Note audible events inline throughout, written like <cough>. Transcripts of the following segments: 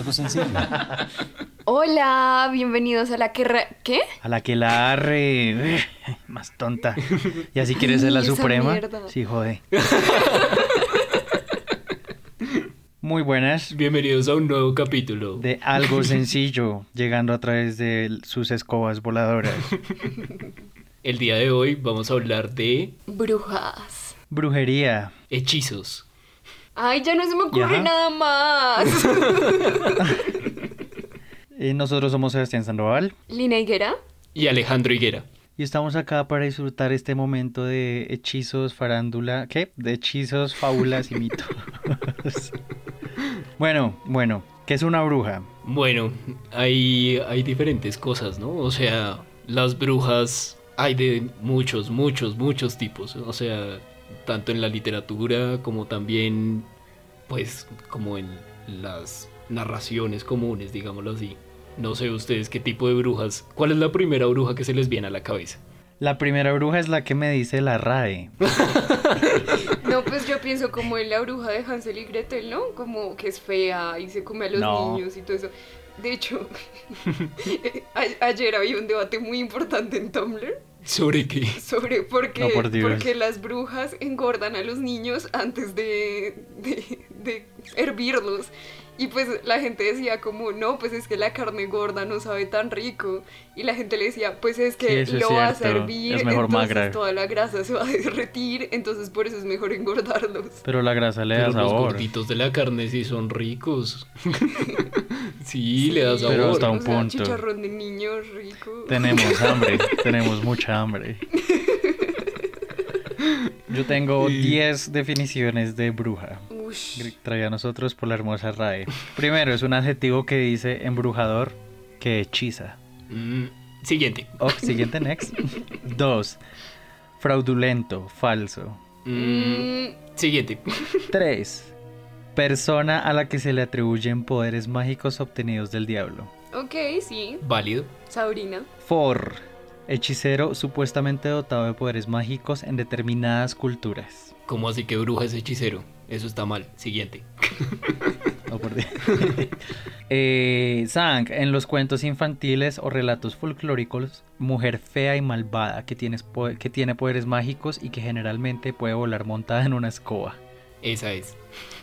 Algo sencillo. <laughs> Hola, bienvenidos a la que... re- ¿Qué? A la que la arre. <laughs> Más tonta. ¿Y así quieres ser la <laughs> esa suprema? mierda. Sí, jode. Muy buenas. Bienvenidos a un nuevo capítulo. De algo sencillo, llegando a través de sus escobas voladoras. El día de hoy vamos a hablar de Brujas. Brujería. hechizos. Ay, ya no se me ocurre nada más. <laughs> Eh, nosotros somos Sebastián Sandoval Lina Higuera. Y Alejandro Higuera. y estamos acá para disfrutar este momento de hechizos, farándula. ¿Qué? De hechizos, fábulas y mitos. <laughs> bueno, bueno, ¿qué es una bruja? Bueno, hay, hay diferentes cosas, ¿no? O sea, las brujas hay de muchos, muchos, muchos tipos. O sea, tanto en la literatura como también, pues, como en las narraciones comunes, digámoslo así. No sé ustedes qué tipo de brujas. ¿Cuál es la primera bruja que se les viene a la cabeza? La primera bruja es la que me dice la RAE. <laughs> No, pues yo pienso como en la bruja de Hansel y Gretel, ¿no? Como que es fea y se come a los No. niños y todo eso. De hecho, <laughs> ayer había un debate muy importante en Tumblr ¿Sobre qué? <laughs> sobre por qué, No, por Dios. porque las brujas engordan a los niños antes de, de, de hervirlos. Y pues la gente decía como, no, pues es que la carne gorda no sabe tan rico. Y la gente le decía, pues es Sí, que es lo vas a cierto. hervir, Es mejor entonces magra. toda la grasa se va a derretir, entonces por eso es mejor engordarlos. Pero la grasa le da Pero los sabor. gorditos de la carne sí son ricos. <laughs> sí, le da Sí, sabor. Pero hasta un o sea, punto. chicharrón de niño rico. Tenemos hambre, <laughs> tenemos mucha hambre. Yo tengo Y- 10 definiciones de bruja. Traía a nosotros por la hermosa RAE. Primero, es un adjetivo que dice embrujador que hechiza. Mm, siguiente. Oh, siguiente, next. Dos, fraudulento, falso. Mm, Mm, siguiente. Tres, persona a la que se le atribuyen poderes mágicos obtenidos del diablo. ok, sí. Válido. Sabrina. For, hechicero supuestamente dotado de poderes mágicos en determinadas culturas. ¿Cómo así que bruja es hechicero? Eso está mal. Siguiente. <laughs> Oh, por Dios. <laughs> Eh, Sang, en los cuentos infantiles o relatos folclóricos, mujer fea y malvada que, tienes po- que tiene poderes mágicos y que generalmente puede volar montada en una escoba. Esa es.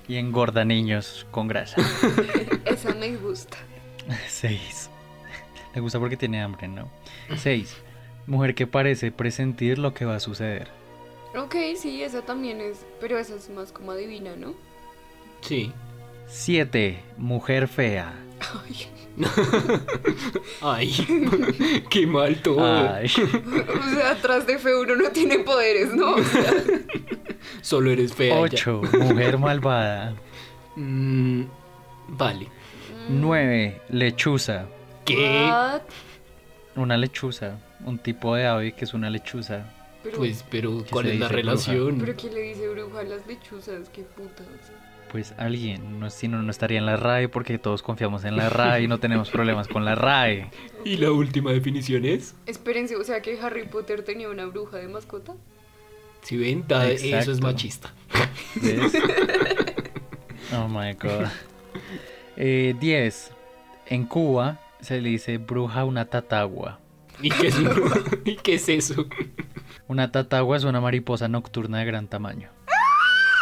Y engorda niños con grasa. <laughs> Esa me gusta. 6. Le gusta porque tiene hambre, ¿no? 6. Mujer que parece presentir lo que va a suceder. Ok, sí, esa también es. Pero esa es más como adivina, ¿no? Sí. 7. Mujer fea. Ay. Ay, <laughs> qué mal todo. Ay. O sea, atrás de fe uno no tiene poderes, ¿no? O sea, Solo eres fea. y ya. 8. Mujer malvada. Mm, vale. 9. Lechuza. ¿Qué? what? Una lechuza. Un tipo de ave que es una lechuza. Pero, Pues, pero ¿Qué ¿cuál es la relación? pero ¿quién le dice bruja a las lechuzas? Qué putas. Pues alguien. No, si no, no estaría en la RAE porque todos confiamos en la RAE y no tenemos problemas con la RAE. <laughs> ¿Y la última definición es? Espérense, o sea que Harry Potter tenía una bruja de mascota. Si ven, eso es machista. ¿Ves? <laughs> Oh my god. Eh, 10. En Cuba se le dice bruja a una tatagua. ¿Y qué es, ¿Y qué es eso? Una tatagua es una mariposa nocturna de gran tamaño.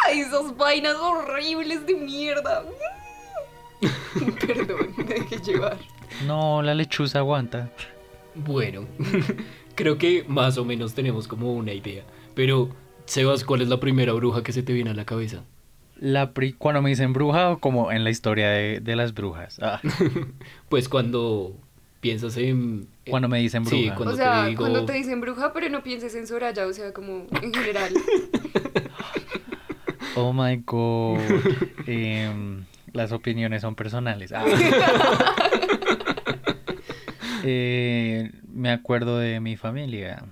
¡Ay, esas vainas horribles de mierda! <laughs> Perdón, me dejé llevar. No, la lechuza aguanta. Bueno, <laughs> creo que más o menos tenemos como una idea. Pero, Sebas, ¿cuál es la primera bruja que se te viene a la cabeza? La pri- cuando me dicen bruja, o como en la historia de, de las brujas. Ah, <laughs> Pues cuando piensas en... cuando me dicen bruja. Sí, cuando o sea, te digo- cuando te dicen bruja, pero no pienses en Soraya, o sea, como en general. <laughs> Oh my god. Em, las opiniones son personales. Ah. <laughs> Eh, me acuerdo de mi familia.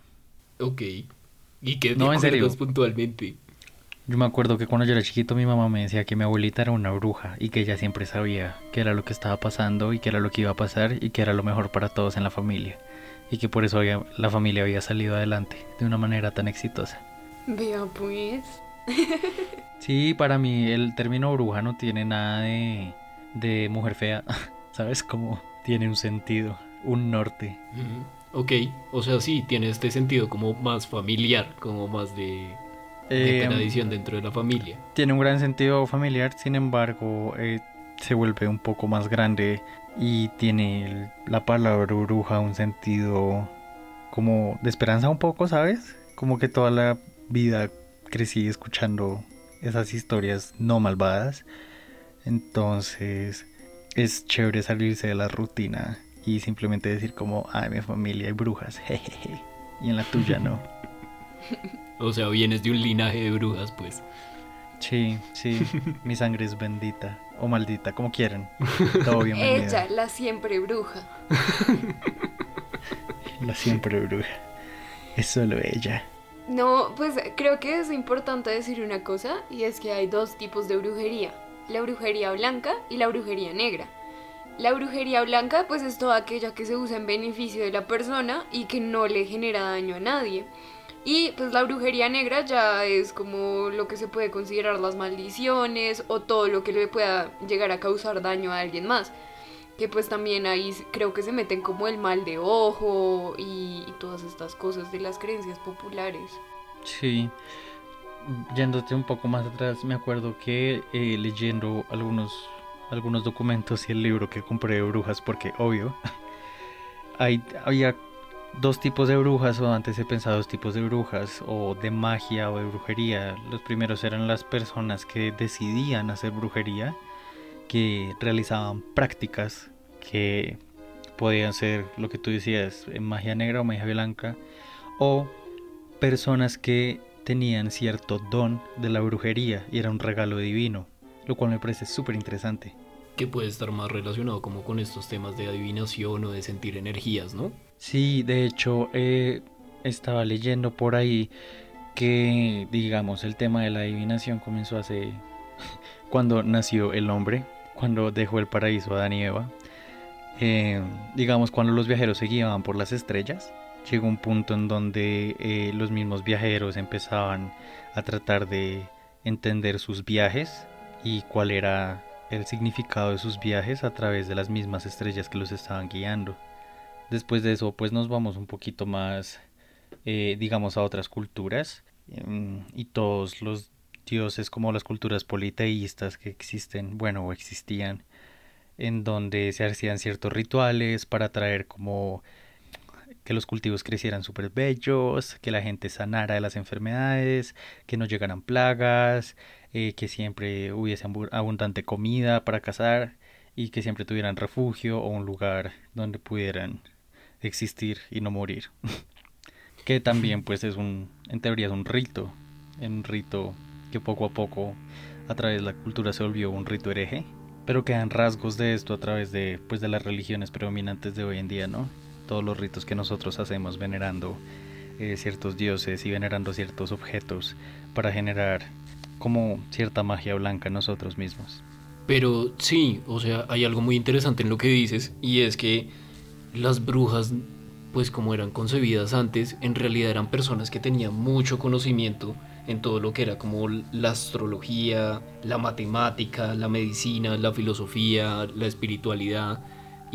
Ok. ¿Y qué te No, en serio. puntualmente? Yo me acuerdo que cuando yo era chiquito mi mamá me decía que mi abuelita era una bruja y que ella siempre sabía qué era lo que estaba pasando y qué era lo que iba a pasar y qué era lo mejor para todos en la familia. Y que por eso había- la familia había salido adelante de una manera tan exitosa. Vea pues. <laughs> Sí, para mí el término bruja no tiene nada de, de mujer fea, <laughs> ¿sabes? Como tiene un sentido, un norte. Ujú. Ok, o sea, sí, tiene este sentido como más familiar, como más de, de Eh, tradición dentro de la familia. tiene un gran sentido familiar, sin embargo, eh, se vuelve un poco más grande y tiene el- la palabra bruja un sentido como de esperanza un poco, ¿sabes? Como que toda la vida crecí escuchando esas historias no malvadas. Entonces es chévere salirse de la rutina y simplemente decir como, en mi familia hay brujas, <laughs> jejeje. Y en la tuya no. <laughs> O sea, vienes de un linaje de brujas, pues. Sí, sí, <laughs> mi sangre es bendita o maldita, como quieran. Todo <laughs> bienvenido. Ella, la siempre bruja. La siempre bruja. Es solo ella. No, pues creo que es importante decir una cosa y es que hay dos tipos de brujería, la brujería blanca y la brujería negra. La brujería blanca pues es toda aquella que se usa en beneficio de la persona y que no le genera daño a nadie. Y pues la brujería negra ya es como lo que se puede considerar las maldiciones o todo lo que le pueda llegar a causar daño a alguien más. Que pues también ahí creo que se meten como el mal de ojo y, todas estas cosas de las creencias populares. Sí. Yéndote un poco más atrás, me acuerdo que eh, leyendo algunos, algunos documentos y el libro que compré de brujas, porque obvio, <laughs> hay, había dos tipos de brujas, o antes he pensado dos tipos de brujas, o de magia o de brujería. Los primeros eran las personas que decidían hacer brujería, que realizaban prácticas que podían ser lo que tú decías, en magia negra o magia blanca, o personas que tenían cierto don de la brujería y era un regalo divino, lo cual me parece súper interesante. Que puede estar más relacionado como con estos temas de adivinación o de sentir energías, ¿no? Sí, de hecho, eh, estaba leyendo por ahí que, digamos, el tema de la adivinación comenzó hace <laughs> cuando nació el hombre, cuando dejó el paraíso Adán y Eva. Eh, digamos, cuando los viajeros se guiaban por las estrellas, llegó un punto en donde eh, los mismos viajeros empezaban a tratar de entender sus viajes y cuál era el significado de sus viajes a través de las mismas estrellas que los estaban guiando. Después de eso, pues nos vamos un poquito más, eh, digamos, a otras culturas mm, y todos los dioses como las culturas politeístas que existen, bueno, o existían, en donde se hacían ciertos rituales para traer como que los cultivos crecieran súper bellos, que la gente sanara de las enfermedades, que no llegaran plagas, eh, que siempre hubiese abundante comida para cazar y que siempre tuvieran refugio o un lugar donde pudieran existir y no morir. <laughs> que también pues es un, en teoría es un rito, un rito que poco a poco a través de la cultura se volvió un rito hereje, pero quedan rasgos de esto a través de pues de las religiones predominantes de hoy en día, ¿no? Todos los ritos que nosotros hacemos venerando eh, ciertos dioses y venerando ciertos objetos para generar como cierta magia blanca en nosotros mismos. Pero sí, o sea, hay algo muy interesante en lo que dices y es que las brujas, pues como eran concebidas antes, en realidad eran personas que tenían mucho conocimiento en todo lo que era como la astrología, la matemática, la medicina, la filosofía, la espiritualidad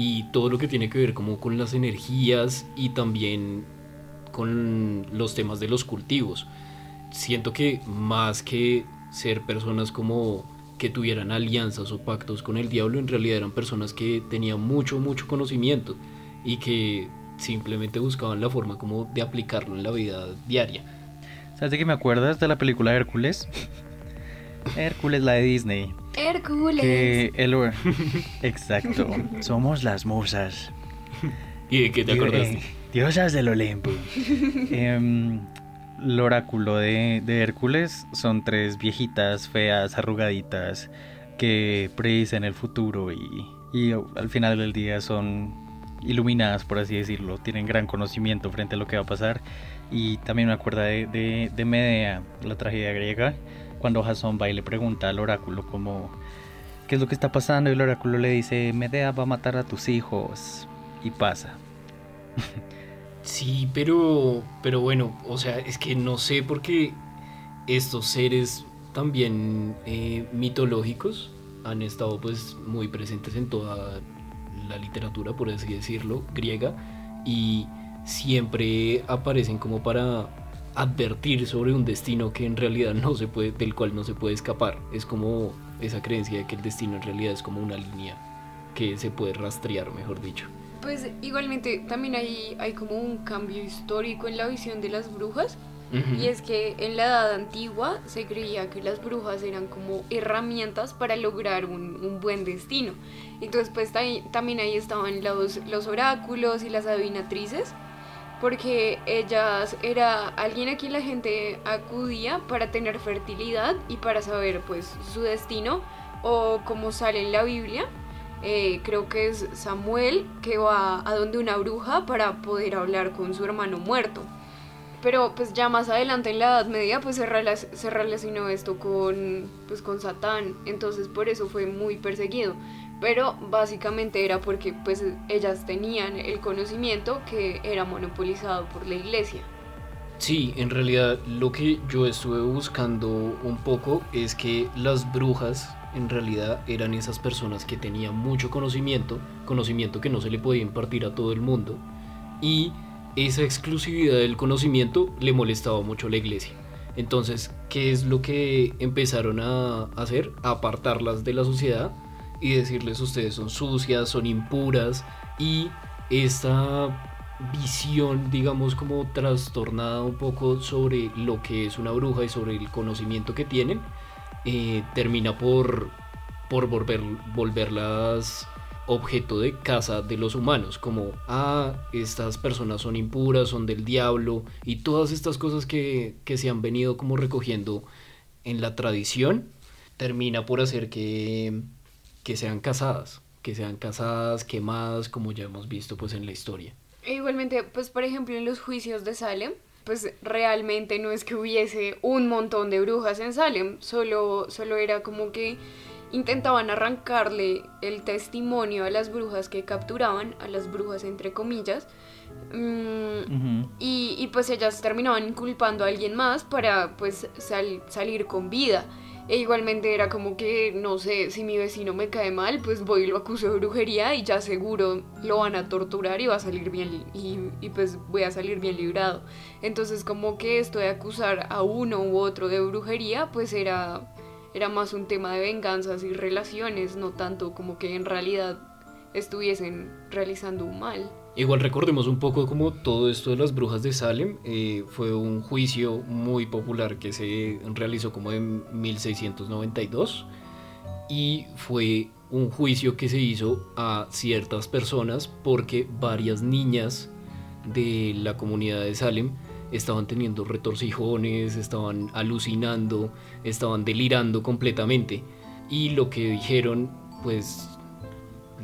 y todo lo que tiene que ver como con las energías y también con los temas de los cultivos. Siento que más que ser personas como que tuvieran alianzas o pactos con el diablo, en realidad eran personas que tenían mucho, mucho conocimiento y que simplemente buscaban la forma como de aplicarlo en la vida diaria. ¿Sabes de qué me acuerdas de la película Hércules? <laughs> Hércules, la de Disney. Hércules. Que el... Exacto. Somos las musas. ¿Y de qué te acordaste? eh, diosas del Olimpo. Em, el oráculo de, de Hércules son tres viejitas, feas, arrugaditas, que predicen el futuro y, y al final del día son iluminadas, por así decirlo. Tienen gran conocimiento frente a lo que va a pasar. Y también me acuerdo de, de, de Medea, la tragedia griega, cuando Jasón va y le pregunta al oráculo como... ¿Qué es lo que está pasando? Y el oráculo le dice, Medea va a matar a tus hijos. Y pasa. <laughs> Sí, pero, pero bueno, o sea, es que no sé por qué estos seres también eh, mitológicos han estado pues muy presentes en toda la literatura, por así decirlo, griega, y siempre aparecen como para advertir sobre un destino que en realidad no se puede, del cual no se puede escapar. Es como esa creencia de que el destino en realidad es como una línea que se puede rastrear, mejor dicho. Pues igualmente también hay, hay como un cambio histórico en la visión de las brujas. Y es que en la edad antigua se creía que las brujas eran como herramientas para lograr un, un buen destino. Entonces pues también ahí estaban los, los oráculos y las adivinatrices porque ellas era alguien a quien la gente acudía para tener fertilidad y para saber pues su destino o como sale en la Biblia. Eh, creo que es Samuel que va a donde una bruja para poder hablar con su hermano muerto. Pero pues ya más adelante en la Edad Media pues se, relacionó esto con pues con Satán. Entonces por eso fue muy perseguido pero básicamente era porque pues ellas tenían el conocimiento que era monopolizado por la iglesia. Sí, en realidad lo que yo estuve buscando un poco es que las brujas en realidad eran esas personas que tenían mucho conocimiento, conocimiento que no se le podía impartir a todo el mundo, y esa exclusividad del conocimiento le molestaba mucho a la iglesia. Entonces, ¿qué es lo que empezaron a hacer? A apartarlas de la sociedad y decirles ustedes son sucias, son impuras y esta visión, digamos, como trastornada un poco sobre lo que es una bruja y sobre el conocimiento que tienen, eh, termina por, por volver, volverlas objeto de caza de los humanos, como, ah, estas personas son impuras, son del diablo, y todas estas cosas que, que se han venido como recogiendo en la tradición, termina por hacer que que sean casadas, que sean casadas, quemadas, como ya hemos visto pues en la historia. E igualmente, pues por ejemplo en los juicios de Salem, pues realmente no es que hubiese un montón de brujas en Salem, solo, solo era como que intentaban arrancarle el testimonio a las brujas que capturaban, a las brujas entre comillas, mm, y, pues ellas terminaban inculpando a alguien más para pues salir con vida. E igualmente era como que, no sé, si mi vecino me cae mal, pues voy y lo acuso de brujería y ya seguro lo van a torturar y va a salir bien, y, y pues voy a salir bien librado. Entonces como que esto de acusar a uno u otro de brujería, pues era, era más un tema de venganzas y relaciones, no tanto como que en realidad estuviesen realizando un mal. Igual recordemos un poco como todo esto de las brujas de Salem eh, fue un juicio muy popular que se realizó como en 1692 y fue un juicio que se hizo a ciertas personas porque varias niñas de la comunidad de Salem estaban teniendo retorcijones, estaban alucinando, estaban delirando completamente. Y lo que dijeron pues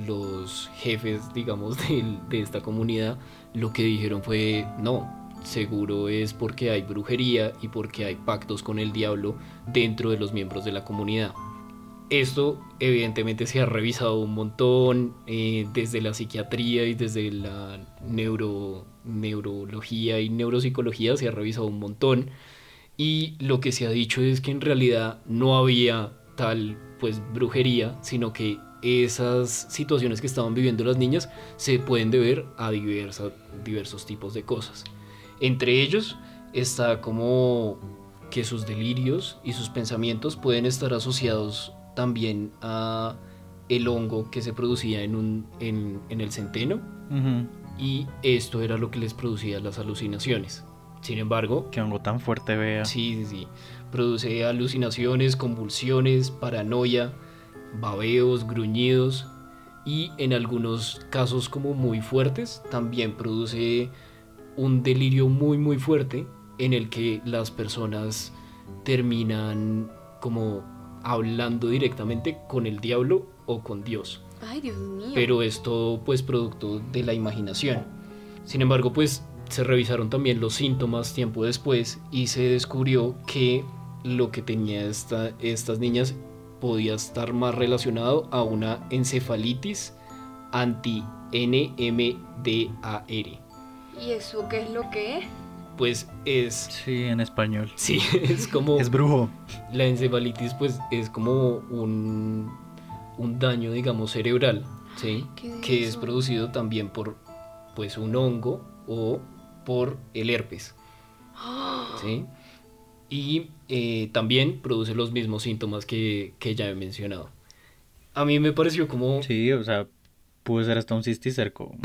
los jefes, digamos, <laughs> de, esta comunidad, lo que dijeron fue, no, seguro es porque hay brujería y porque hay pactos con el diablo dentro de los miembros de la comunidad. Esto evidentemente se ha revisado un montón eh, desde la psiquiatría y desde la neuro, neurología y neuropsicología se ha revisado un montón y lo que se ha dicho es que en realidad no había tal pues brujería, sino que esas situaciones que estaban viviendo las niñas se pueden deber a diversos tipos de cosas. Entre ellos está como que sus delirios y sus pensamientos pueden estar asociados también a el hongo que se producía en, un, en, el centeno y esto era lo que les producía las alucinaciones. Sin embargo... Qué hongo tan fuerte vea. Sí, sí, sí. Produce alucinaciones, convulsiones, paranoia, babeos, gruñidos y en algunos casos como muy fuertes también produce un delirio muy muy fuerte en el que las personas terminan como hablando directamente con el diablo o con Dios. Ay, Dios mío. Pero es todo pues producto de la imaginación. Sin embargo, pues se revisaron también los síntomas tiempo después y se descubrió que lo que tenía esta, estas niñas podía estar más relacionado a una encefalitis anti-NMDAR. ¿Y eso qué es lo que es? Pues es... Sí, en español. <laughs> Sí, es como... es brujo. La encefalitis pues es como un... un daño, digamos, cerebral, ¿sí? ¿Qué Que es eso? producido también por, pues, un hongo o por el herpes, <gasps> ¿sí? Y eh, también produce los mismos síntomas que, que ya he mencionado. A mí me pareció como... Sí, o sea, pudo ser hasta un cisticerco.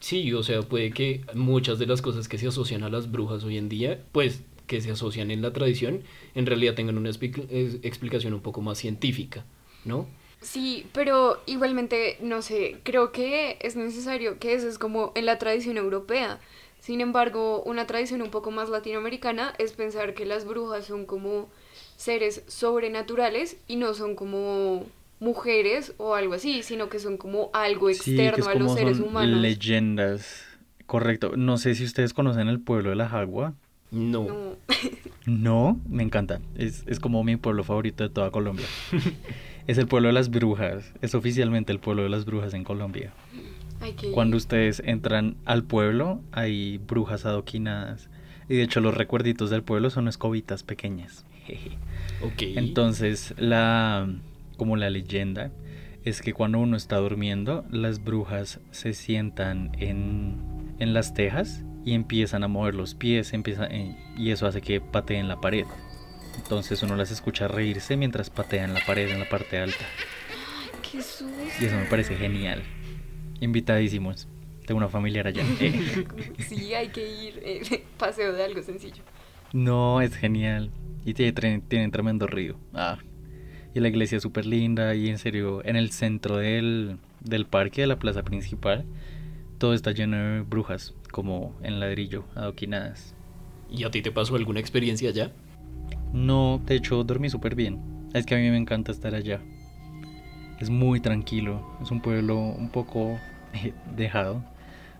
Sí, o sea, puede que muchas de las cosas que se asocian a las brujas hoy en día, pues que se asocian en la tradición, en realidad tengan una explicación un poco más científica, ¿no? Sí, pero igualmente, no sé, creo que es necesario que eso es como en la tradición europea. Sin embargo, una tradición un poco más latinoamericana es pensar que las brujas son como seres sobrenaturales y no son como mujeres o algo así, sino que son como algo Sí, que es externo a los seres son humanos. leyendas. Correcto. No sé si ustedes conocen el pueblo de la Jagua. No. No. <laughs> No, me encanta. Es, es como mi pueblo favorito de toda Colombia. <laughs> es el pueblo de las brujas. Es oficialmente el pueblo de las brujas en Colombia. Cuando ustedes entran al pueblo, hay brujas adoquinadas. Y de hecho los recuerditos del pueblo son escobitas pequeñas. Jeje. <laughs> Ok. Entonces, la como la leyenda es que cuando uno está durmiendo, las brujas se sientan en, en las tejas y empiezan a mover los pies, empiezan, eh, y eso hace que pateen la pared. Entonces uno las escucha reírse mientras patean la pared en la parte alta. <gasps> Qué susto. Y eso me parece genial. Invitadísimos. Tengo una familiar allá. <laughs> Eh. Sí, hay que ir. eh, <laughs> paseo de algo sencillo. No, es genial. Y tienen tremendo río. Ah. Y la iglesia es súper linda. Y en serio, en el centro del, del parque, de la plaza principal, todo está lleno de brujas, como en ladrillo, adoquinadas. ¿Y a ti te pasó alguna experiencia allá? No, de hecho, dormí súper bien. Es que a mí me encanta estar allá. Es muy tranquilo. Es un pueblo un poco <laughs> dejado,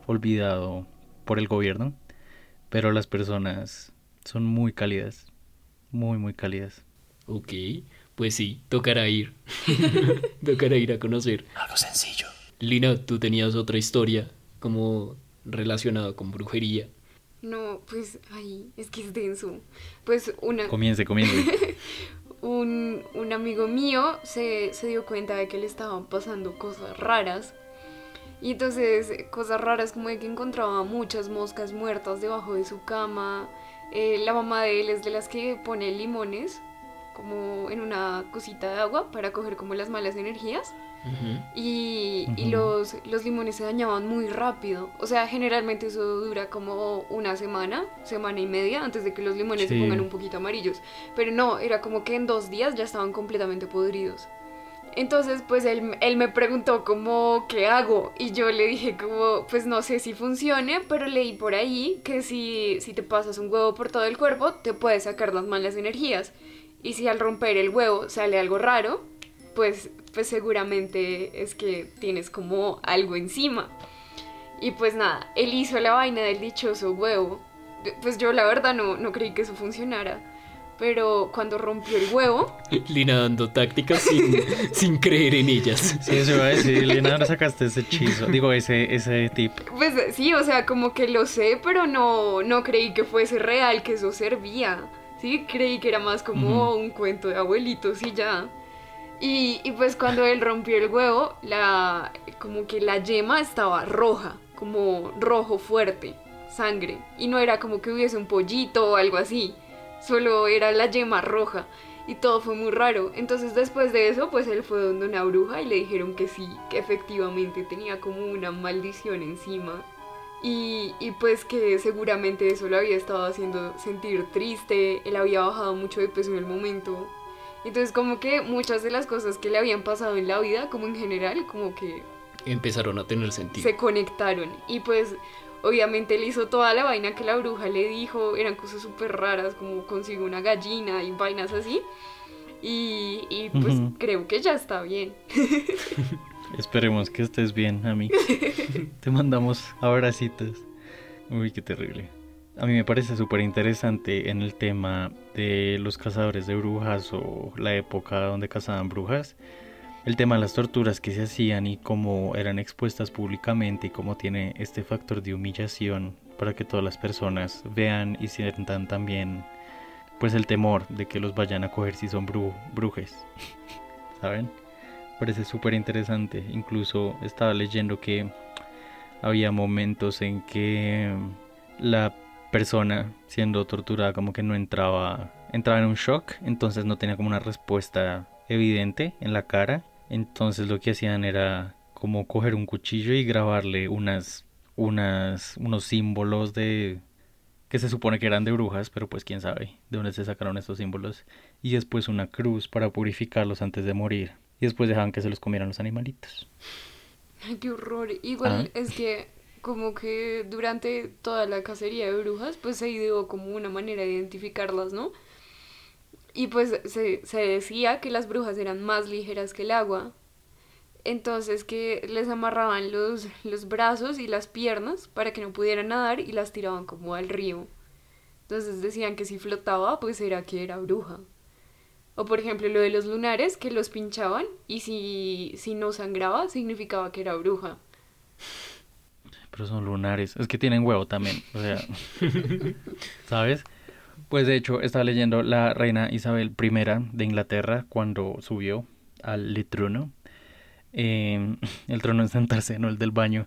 olvidado por el gobierno. Pero las personas son muy cálidas. Muy, muy cálidas. Ok, pues sí, tocará ir. <laughs> tocará ir a conocer. Algo sencillo. Lina, tú tenías otra historia como relacionada con brujería. No, pues, ay, es que es denso. Pues una, Comience, comience. <laughs> un, un amigo mío se, se dio cuenta de que le estaban pasando cosas raras. Y entonces, cosas raras como de que encontraba muchas moscas muertas debajo de su cama. Eh, la mamá de él es de las que pone limones como en una cosita de agua para coger como las malas energías. Y, los, los limones se dañaban muy rápido. O sea, generalmente eso dura como una semana, semana y media, antes de que los limones se pongan un poquito amarillos. Pero no, era como que en dos días ya estaban completamente podridos. Entonces, pues él, él me preguntó como, ¿qué hago? Y yo le dije como, pues no sé si funcione, pero leí por ahí que si, si te pasas un huevo por todo el cuerpo, te puedes sacar las malas energías. Y si al romper el huevo sale algo raro, pues, pues seguramente es que tienes como algo encima. Y pues nada, él hizo la vaina del dichoso huevo. Pues yo la verdad no, no creí que eso funcionara. Pero cuando rompió el huevo, Lina dando tácticas sin, <laughs> sin creer en ellas. Sí, eso iba a decir, Lina, ahora sacaste ese hechizo. Digo, ese, ese tip. pues sí, o sea, como que lo sé, pero no, no creí que fuese real, que eso servía. Sí, creí que era más como Ujú. un cuento de abuelitos y ya. Y, y pues cuando él rompió el huevo, la, como que la yema estaba roja, como rojo fuerte, sangre. Y no era como que hubiese un pollito o algo así, solo era la yema roja. Y todo fue muy raro. Entonces después de eso, pues él fue donde una bruja y le dijeron que sí, que efectivamente tenía como una maldición encima. Y, y pues que seguramente eso lo había estado haciendo sentir triste, él había bajado mucho de peso en el momento. Entonces como que muchas de las cosas que le habían pasado en la vida, como en general, como que Empezaron a tener sentido. se conectaron. Y pues obviamente él hizo toda la vaina que la bruja le dijo, eran cosas súper raras, como consigo una gallina y vainas así. Y, y pues creo que ya está bien. <laughs> Esperemos que estés bien, a mí. <laughs> Te mandamos abracitos. Uy, qué terrible. A mí me parece súper interesante en el tema de los cazadores de brujas o la época donde cazaban brujas. El tema de las torturas que se hacían y cómo eran expuestas públicamente y cómo tiene este factor de humillación para que todas las personas vean y sientan también pues el temor de que los vayan a coger si son bru- brujes. <laughs> ¿Saben? parece súper interesante. Incluso estaba leyendo que había momentos en que la persona siendo torturada como que no entraba, entraba en un shock, entonces no tenía como una respuesta evidente en la cara. Entonces lo que hacían era como coger un cuchillo y grabarle unas, unas, unos símbolos de que se supone que eran de brujas, pero pues quién sabe de dónde se sacaron estos símbolos. Y después una cruz para purificarlos antes de morir. Y después dejaban que se los comieran los animalitos. Ay, qué horror. Igual Ah. es que como que durante toda la cacería de brujas, pues se ideó como una manera de identificarlas, ¿no? Y pues se, se decía que las brujas eran más ligeras que el agua. Entonces que les amarraban los, los brazos y las piernas para que no pudieran nadar y las tiraban como al río. Entonces decían que si flotaba, pues era que era bruja. O por ejemplo lo de los lunares, que los pinchaban y si, si no sangraba, significaba que era bruja. Pero son lunares. Es que tienen huevo también. O sea, <laughs> ¿sabes? Pues de hecho, estaba leyendo la reina Isabel I de Inglaterra cuando subió al trono. Eh, <laughs> el trono de sentarse, no el del baño.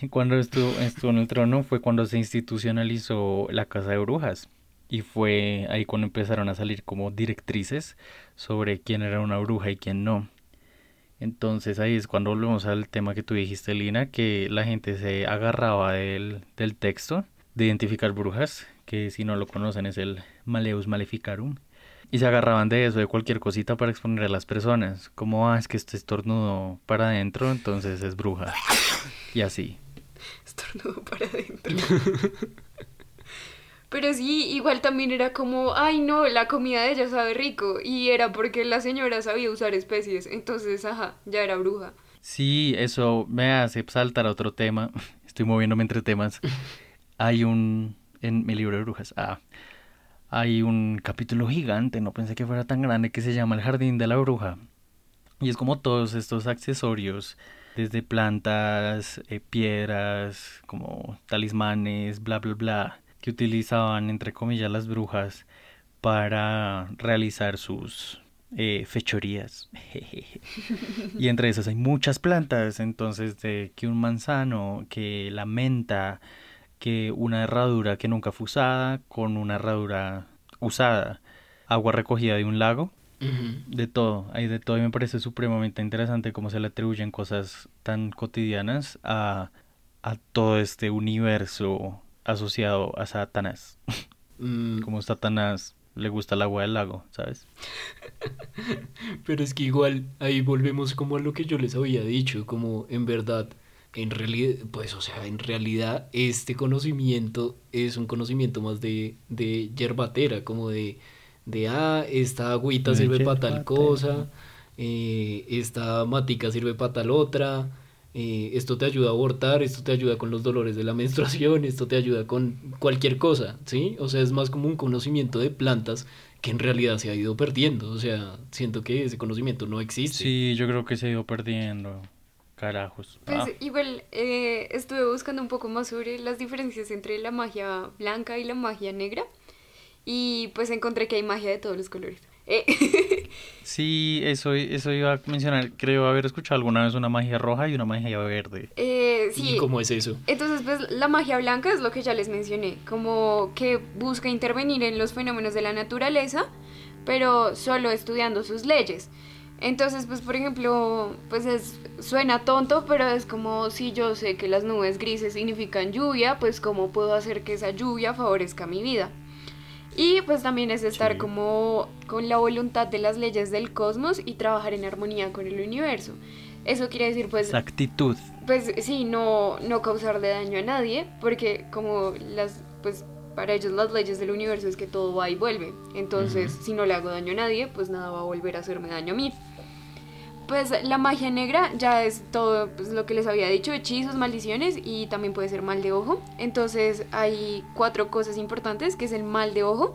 <laughs> Cuando estuvo, estuvo en el trono fue cuando se institucionalizó la casa de brujas. Y fue ahí cuando empezaron a salir como directrices sobre quién era una bruja y quién no. Entonces ahí es cuando volvemos al tema que tú dijiste, Lina, que la gente se agarraba del, del texto de identificar brujas, que si no lo conocen es el Maleus Maleficarum, y se agarraban de eso, de cualquier cosita para exponer a las personas, como, ah, es que este estornudo para adentro, entonces es bruja, y así. Estornudo para adentro. <laughs> Pero sí, igual también era como, ay no, la comida de ella sabe rico. Y era porque la señora sabía usar especies. Entonces, ajá, ya era bruja. Sí, eso me hace saltar a otro tema, <laughs> estoy moviéndome entre temas. <laughs> Hay un, en mi libro de brujas, ah, hay un capítulo gigante, no pensé que fuera tan grande, que se llama El Jardín de la Bruja. Y es como todos estos accesorios, desde plantas, eh, piedras, como talismanes, bla, bla, bla, que utilizaban, entre comillas, las brujas para realizar sus eh, fechorías. <laughs> y entre esas hay muchas plantas, entonces de que un manzano, que la menta, que una herradura que nunca fue usada con una herradura usada, agua recogida de un lago, de todo, hay de todo y me parece supremamente interesante cómo se le atribuyen cosas tan cotidianas a, a todo este universo asociado a Satanás. Mm, Como Satanás le gusta el agua del lago, ¿sabes? <laughs> Pero es que igual ahí volvemos como a lo que yo les había dicho, como en verdad, en realidad, pues o sea, en realidad este conocimiento es un conocimiento más de, de yerbatera, como de, de, ah, esta agüita sirve para tal cosa, eh, esta matica sirve para tal otra, eh, esto te ayuda a abortar, esto te ayuda con los dolores de la <laughs> menstruación, esto te ayuda con cualquier cosa, ¿sí? O sea, es más como un conocimiento de plantas que en realidad se ha ido perdiendo, o sea, siento que ese conocimiento no existe. Sí, yo creo que se ha ido perdiendo. Carajos. Pues Ah, igual eh, estuve buscando un poco más sobre las diferencias entre la magia blanca y la magia negra. Y pues encontré que hay magia de todos los colores. Eh, <laughs> Sí, eso, eso iba a mencionar. Creo haber escuchado alguna vez una magia roja y una magia verde. eh, ¿Y sí, cómo es eso? Entonces, pues la magia blanca es lo que ya les mencioné, como que busca intervenir en los fenómenos de la naturaleza, pero solo estudiando sus leyes. Entonces, pues por ejemplo, pues es, suena tonto, pero es como si yo sé que las nubes grises significan lluvia, pues cómo puedo hacer que esa lluvia favorezca mi vida. Y pues también es estar Sí. como con la voluntad de las leyes del cosmos y trabajar en armonía con el universo. Eso quiere decir pues Esa actitud. pues sí, no, no causarle daño a nadie, porque como las, pues para ellos las leyes del universo es que todo va y vuelve. Entonces, si no le hago daño a nadie, pues nada va a volver a hacerme daño a mí. Pues la magia negra ya es todo pues, lo que les había dicho, hechizos, maldiciones y también puede ser mal de ojo. Entonces hay cuatro cosas importantes, que es el mal de ojo,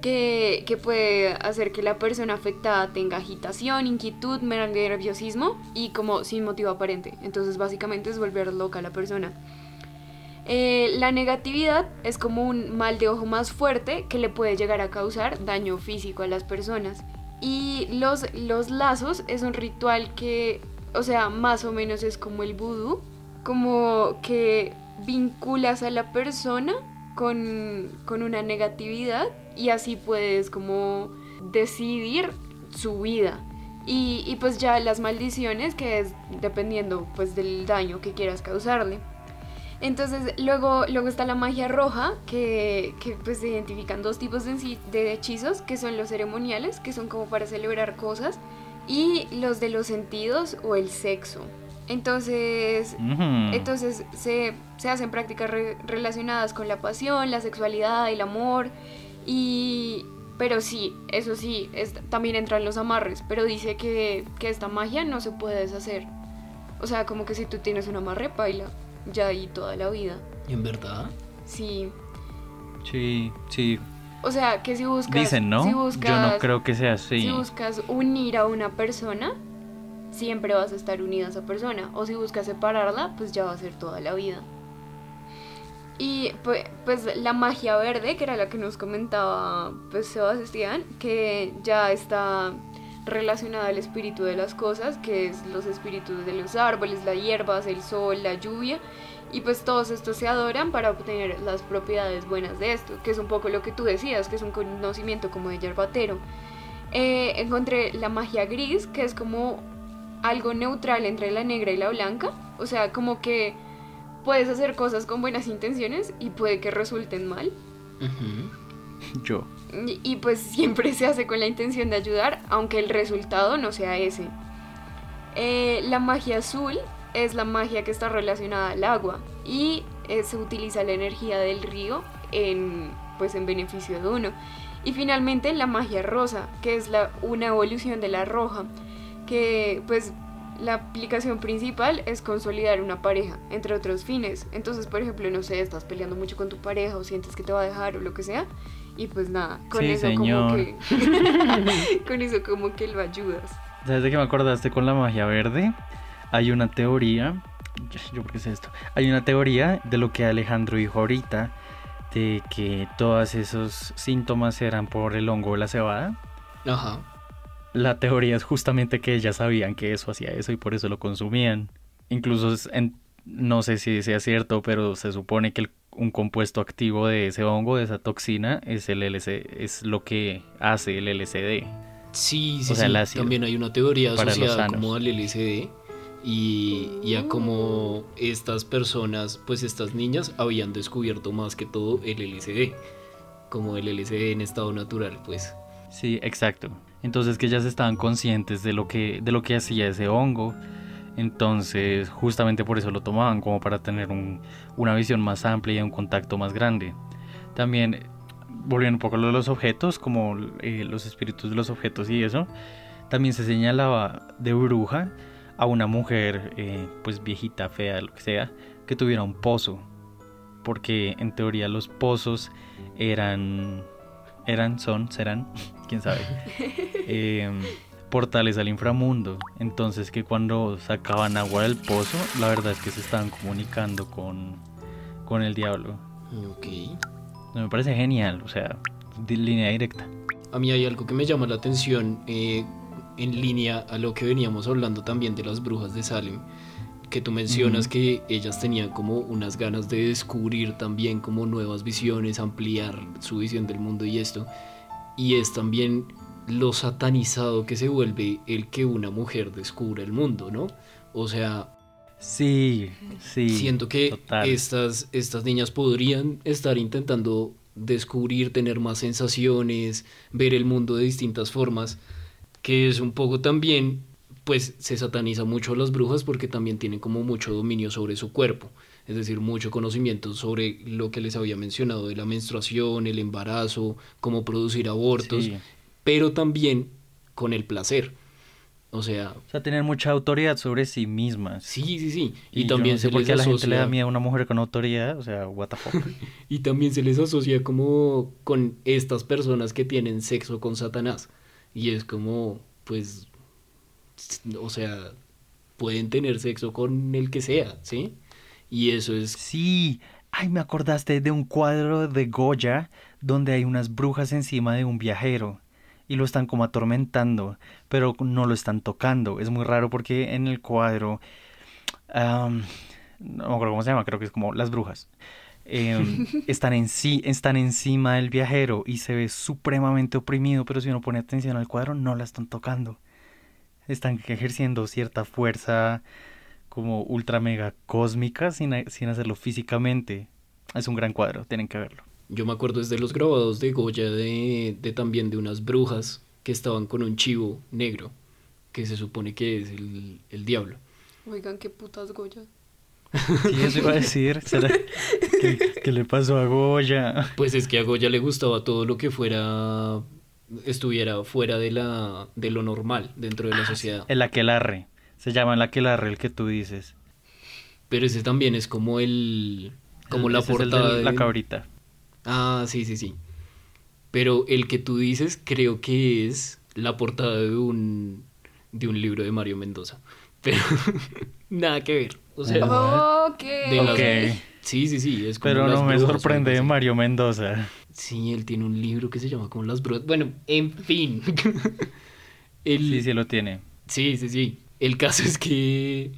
que, que puede hacer que la persona afectada tenga agitación, inquietud, nerviosismo y como sin motivo aparente. Entonces básicamente es volver loca a la persona. Eh, la negatividad es como un mal de ojo más fuerte que le puede llegar a causar daño físico a las personas. Y los, los lazos es un ritual que, o sea, más o menos es como el vudú, como que vinculas a la persona con, con una negatividad y así puedes como decidir su vida. Y, pues ya las maldiciones, que es dependiendo pues del daño que quieras causarle. Entonces luego, luego está la magia roja, que, que pues se identifican dos tipos de, de hechizos, que son los ceremoniales, que son como para celebrar cosas, y los de los sentidos o el sexo. Entonces, entonces se, se, hacen prácticas relacionadas con la pasión, la sexualidad, el amor. Y, pero sí, eso sí, también entran los amarres. Pero dice que, que, esta magia no se puede deshacer. O sea, como que si tú tienes un amarre, baila ya ahí toda la vida. ¿En verdad? Sí. Sí, sí. O sea, que si buscas... Dicen, ¿no? Si buscas, Yo no creo que sea así. Si buscas unir a una persona, siempre vas a estar unida a esa persona. O si buscas separarla, pues ya va a ser toda la vida. Y pues, pues, la magia verde, que era la que nos comentaba pues Sebastián, que ya está relacionada al espíritu de las cosas, que es los espíritus de los árboles, las hierbas, el sol, la lluvia, y pues todos estos se adoran para obtener las propiedades buenas de esto, que es un poco lo que tú decías, que es un conocimiento como de yerbatero. Eh, encontré la magia gris, que es como algo neutral entre la negra y la blanca, o sea, como que puedes hacer cosas con buenas intenciones y puede que resulten mal. <laughs> Yo. Y, pues siempre se hace con la intención de ayudar, aunque el resultado no sea ese. Eh, la magia azul es la magia que está relacionada al agua y eh, se utiliza la energía del río en, pues, en beneficio de uno. Y finalmente la magia rosa, que es una evolución de la roja, que pues la aplicación principal es consolidar una pareja, entre otros fines. Entonces, por ejemplo, no sé, estás peleando mucho con tu pareja o sientes que te va a dejar o lo que sea, y pues nada, con eso como que <laughs> con eso como que lo ayudas. ¿Sabes de qué me acordaste con la magia verde? Hay una teoría, yo por qué sé esto. Hay una teoría de lo que Alejandro dijo ahorita de que todos esos síntomas eran por el hongo de la cebada. Ajá. La teoría es justamente que ellas sabían que eso hacía eso y por eso lo consumían. Incluso no sé si sea cierto, pero se supone que el un compuesto activo de ese hongo, de esa toxina, es el LCD, es lo que hace el LCD. Sí, sí, sí. También hay una teoría asociada como al LSD y, y, a como estas personas, pues estas niñas, habían descubierto más que todo el LSD, como el LSD en estado natural, pues. Sí, exacto. Entonces que ellas estaban conscientes de lo que, de lo que hacía ese hongo entonces, justamente por eso lo tomaban, como para tener una visión más amplia y un contacto más grande. También, volviendo un poco a lo de los objetos, como eh, los espíritus de los objetos y eso, también se señalaba de bruja a una mujer, eh, pues viejita, fea, lo que sea, que tuviera un pozo. Porque en teoría los pozos eran, eran, son, serán, <laughs> quién sabe. <laughs> Eh, portales al inframundo. Entonces que cuando sacaban agua del pozo, la verdad es que se estaban comunicando con, con el diablo. Ok. Me parece genial, o sea, línea directa. A mí hay algo que me llama la atención eh, en línea a lo que veníamos hablando también de las brujas de Salem. Que tú mencionas que ellas tenían como unas ganas de descubrir también como nuevas visiones, ampliar su visión del mundo y esto. Y es también lo satanizado que se vuelve el que una mujer descubra el mundo, ¿no? O sea... Sí, sí. Siento que estas, estas niñas podrían estar intentando descubrir, tener más sensaciones, ver el mundo de distintas formas, que es un poco también, pues se sataniza mucho a las brujas porque también tienen como mucho dominio sobre su cuerpo, es decir, mucho conocimiento sobre lo que les había mencionado de la menstruación, el embarazo, cómo producir abortos, pero también con el placer. O sea, o sea, tener mucha autoridad sobre sí mismas. Sí, sí, sí. Y, también se les asocia... a la gente le da miedo a una mujer con autoridad, o sea, what the fuck. <laughs> y también se les asocia como con estas personas que tienen sexo con Satanás. Y es como, pues, o sea, pueden tener sexo con el que sea, ¿sí? Y eso es... Sí, ay, me acordaste de un cuadro de Goya donde hay unas brujas encima de un viajero y lo están como atormentando, pero no lo están tocando. Es muy raro porque en el cuadro, am, no me acuerdo cómo se llama, creo que es como las brujas. em, <laughs> están, en sí, están encima del viajero y se ve supremamente oprimido, pero si uno pone atención al cuadro, no la están tocando. Están ejerciendo cierta fuerza como ultra mega cósmica sin, sin hacerlo físicamente. Es un gran cuadro, tienen que verlo. Yo me acuerdo desde los grabados de Goya de, de también de unas brujas que estaban con un chivo negro, que se supone que es el, el diablo. Oigan, qué putas Goya. <laughs> Sí, eso iba a decir. ¿Será que, que le pasó a Goya? Pues es que a Goya le gustaba todo lo que fuera estuviera fuera de la de lo normal dentro de la sociedad. El aquelarre. Se llama el aquelarre el que tú dices. Pero ese también es como el como la Ese es el portada de de la cabrita. Ah, sí, sí, sí. Pero el que tú dices creo que es la portada de un de un libro de Mario Mendoza. <laughs> Pero nada que ver. O sea, Ah. Ok. de las- Ok. Sí, sí, sí, es como Pero no me brujas sorprende de. Mario Mendoza. Sí, él tiene un libro que se llama como Las Brujas. Bueno, en fin. <laughs> El- Sí, sí lo tiene. Sí, sí, sí. El caso es que,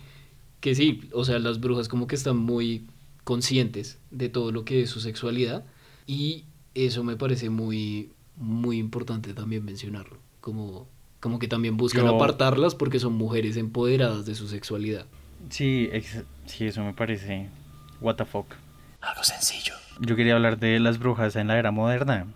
que sí, o sea, las brujas como que están muy conscientes de todo lo que es su sexualidad y eso me parece muy, muy importante también mencionarlo. Como, como que también buscan Yo- apartarlas porque son mujeres empoderadas de su sexualidad. Sí, ex- sí, eso me parece. What the fuck. Algo sencillo. Yo quería hablar de las brujas en la era moderna.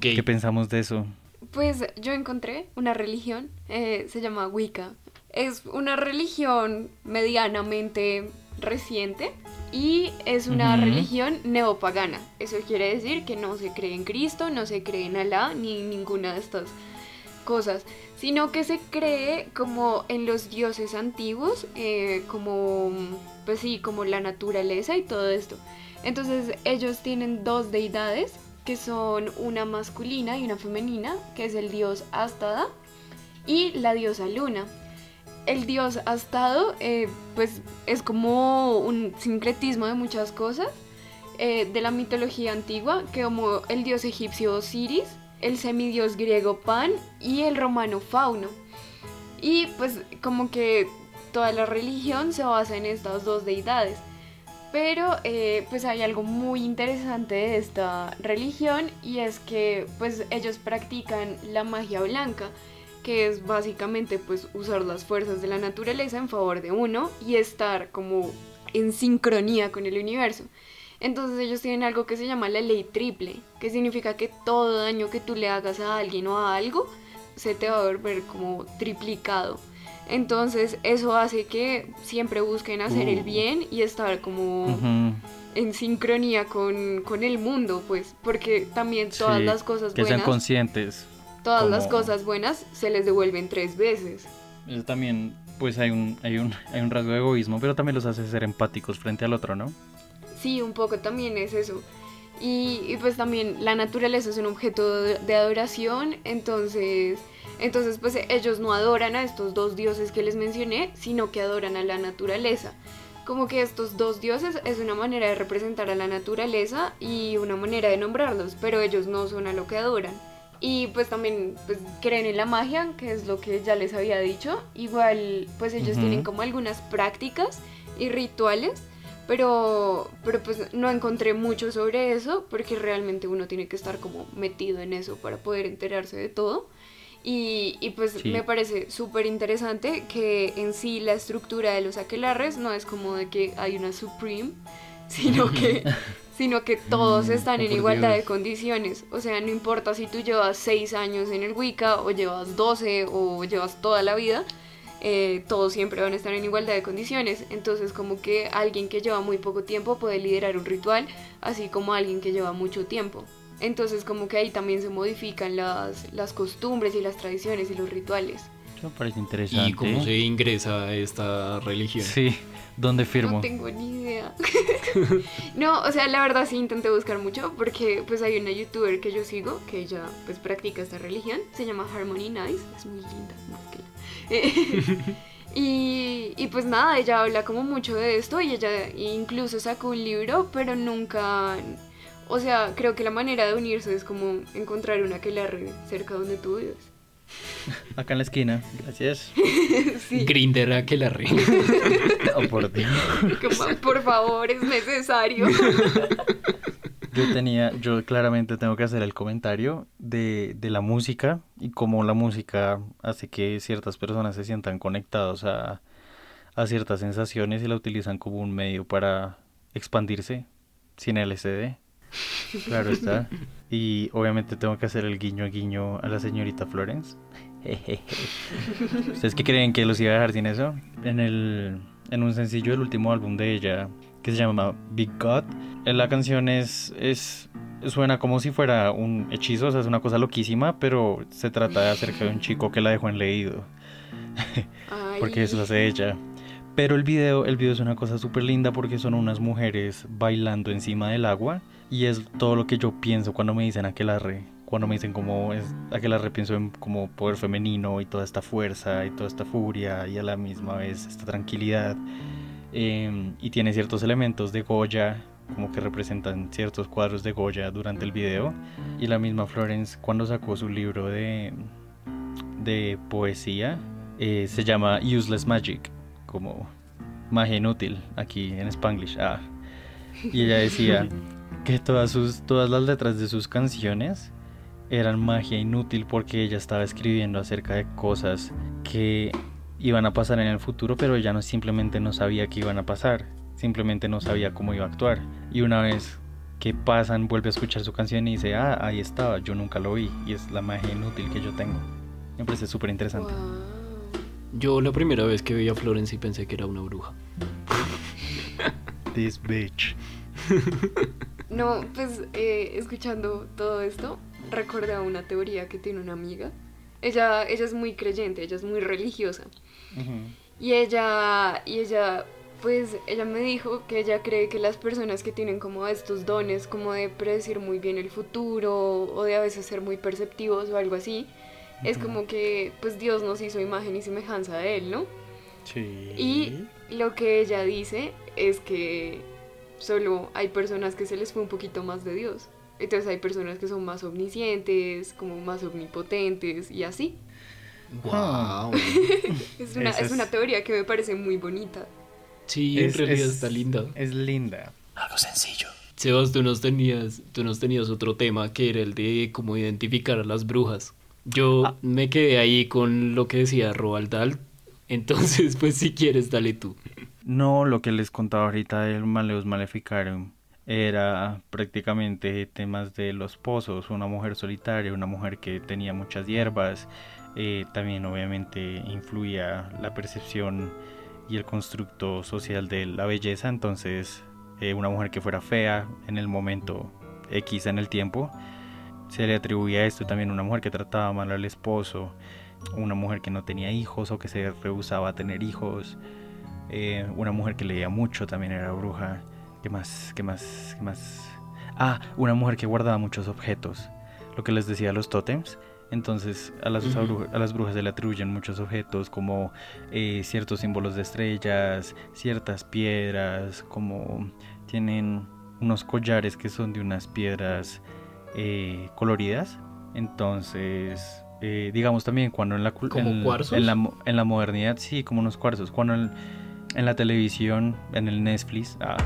¿Qué pensamos de eso? Pues yo encontré una religión, eh, se llama Wicca. Es una religión medianamente reciente y es una religión neopagana. Eso quiere decir que no se cree en Cristo, no se cree en Alá ni ninguna de estas cosas, sino que se cree como en los dioses antiguos, eh, como, pues sí, como la naturaleza y todo esto. Entonces ellos tienen dos deidades, que son una masculina y una femenina, que es el dios Astada y la diosa Luna. El dios Astado, eh, pues es como un sincretismo de muchas cosas eh, de la mitología antigua, que como el dios egipcio Osiris, el semidios griego Pan y el romano Fauno. Y pues como que toda la religión se basa en estas dos deidades. Pero eh, pues hay algo muy interesante de esta religión y es que pues ellos practican la magia blanca, que es básicamente pues usar las fuerzas de la naturaleza en favor de uno y estar como en sincronía con el universo. Entonces ellos tienen algo que se llama la ley triple, que significa que todo daño que tú le hagas a alguien o a algo se te va a volver como triplicado. Entonces eso hace que siempre busquen hacer el Uh. bien y estar como en sincronía con, con el mundo, pues, porque también todas Sí, las cosas Que sean conscientes. Todas las cosas buenas se les devuelven tres veces. Eso también, pues hay un, hay un, hay un rasgo de egoísmo, pero también los hace ser empáticos frente al otro, ¿no? Sí, un poco también es eso. Y, y pues también la naturaleza es un objeto de adoración, entonces, entonces pues ellos no adoran a estos dos dioses que les mencioné, sino que adoran a la naturaleza. Como que estos dos dioses es una manera de representar a la naturaleza y una manera de nombrarlos, pero ellos no son a lo que adoran. Y pues también pues, creen en la magia, que es lo que ya les había dicho. Igual pues ellos tienen como algunas prácticas y rituales pero, pero pues no encontré mucho sobre eso porque realmente uno tiene que estar como metido en eso para poder enterarse de todo. Y, y pues Sí. me parece súper interesante que en sí la estructura de los aquelarres no es como de que hay una Supreme, <laughs> sino que, <laughs> sino que todos Mm, están en igualdad de condiciones. O sea, no importa si tú llevas 6 años en el Wicca o llevas 12 o llevas toda la vida, eh, todos siempre van a estar en igualdad de condiciones. Entonces, como que alguien que lleva muy poco tiempo puede liderar un ritual, así como alguien que lleva mucho tiempo. Entonces, como que ahí también se modifican las, las costumbres y las tradiciones y los rituales. Eso me parece interesante. ¿Y cómo se ingresa a esta religión? Sí, ¿dónde firmo? No tengo ni idea. <laughs> no, o sea, la verdad sí intenté buscar mucho porque pues hay una youtuber que yo sigo que ella pues practica esta religión. Se llama Harmony Nice. Es muy linda, más que la- <laughs> y, y pues nada, ella habla como mucho de esto y ella incluso sacó un libro, pero nunca... O sea, creo que la manera de unirse es como encontrar una que la cerca donde tú vives. Acá en la esquina, gracias. <laughs> sí. Grinder a que la re. <laughs> Oh, por Dios. Como, por favor, es necesario. <laughs> Yo tenía, yo claramente tengo que hacer el comentario de, de la música y cómo la música hace que ciertas personas se sientan conectados a, a ciertas sensaciones y la utilizan como un medio para expandirse sin LCD. Claro está. <laughs> Y obviamente tengo que hacer el guiño a guiño a la señorita Florence. ¿Ustedes qué creen que los iba a dejar sin eso? En el en un sencillo del último álbum de ella que se llama Big God, eh, la canción es es suena como si fuera un hechizo, o sea, es una cosa loquísima, pero se trata de acerca de un chico que la dejó en leído. <laughs> porque eso hace ella. Pero el video, el video es una cosa súper linda porque son unas mujeres bailando encima del agua y es todo lo que yo pienso cuando me dicen aquelarre. Cuando me dicen como es aquelarre pienso en como poder femenino y toda esta fuerza y toda esta furia y a la misma vez esta tranquilidad. Em, y tiene ciertos elementos de Goya como que representan ciertos cuadros de Goya durante el video. Y la misma Florence cuando sacó su libro de, de poesía eh, se llama Useless Magic como magia inútil aquí en Spanglish. Ah. Y ella decía <laughs> que todas, sus, todas las letras de sus canciones eran magia inútil porque ella estaba escribiendo acerca de cosas que iban a pasar en el futuro, pero ella no simplemente no sabía que iban a pasar, simplemente no sabía cómo iba a actuar. Y una vez que pasan, vuelve a escuchar su canción y dice, ah, ahí estaba, yo nunca lo vi, y es la magia inútil que yo tengo. Me parece súper interesante. Yo la primera vez que vi a Florence y pensé que era una bruja. This bitch. No, pues eh, escuchando todo esto, recordé una teoría que tiene una amiga. Ella, ella es muy creyente, ella es muy religiosa. Y ella, y ella, pues ella me dijo que ella cree que las personas que tienen como estos dones, como de predecir muy bien el futuro o de a veces ser muy perceptivos o algo así, es como que pues Dios nos hizo imagen y semejanza de Él, ¿no? Sí. Y lo que ella dice es que solo hay personas que se les fue un poquito más de Dios. Entonces hay personas que son más omniscientes, como más omnipotentes y así. Wow. <laughs> es, una, es, una, teoría que me parece muy bonita. Sí, en realidad está linda. Es linda. Algo sencillo. Sebas, tú nos tenías, tú nos tenías otro tema que era el de cómo identificar a las brujas. Yo ah. me quedé ahí con lo que decía Roald Dahl. <laughs> Entonces, pues si quieres, dale tú. No, lo que les contaba ahorita del Maleus Maleficarum era prácticamente temas de los pozos, una mujer solitaria, una mujer que tenía muchas hierbas, eh, también obviamente influía la percepción y el constructo social de la belleza, entonces eh, una mujer que fuera fea en el momento X en el tiempo, se le atribuía esto también una mujer que trataba mal al esposo, una mujer que no tenía hijos o que se rehusaba a tener hijos, eh, una mujer que leía mucho también era bruja. ¿Qué más? ¿Qué más? ¿Qué más? Ah, una mujer que guardaba muchos objetos. Lo que les decía los tótems. Entonces a las, a las brujas se le atribuyen muchos objetos como eh, ciertos símbolos de estrellas, ciertas piedras, como tienen unos collares que son de unas piedras eh, coloridas. Entonces, eh, digamos también cuando en la, en, la, en la modernidad, sí, como unos cuarzos. Cuando en, en la televisión, en el Netflix, ah,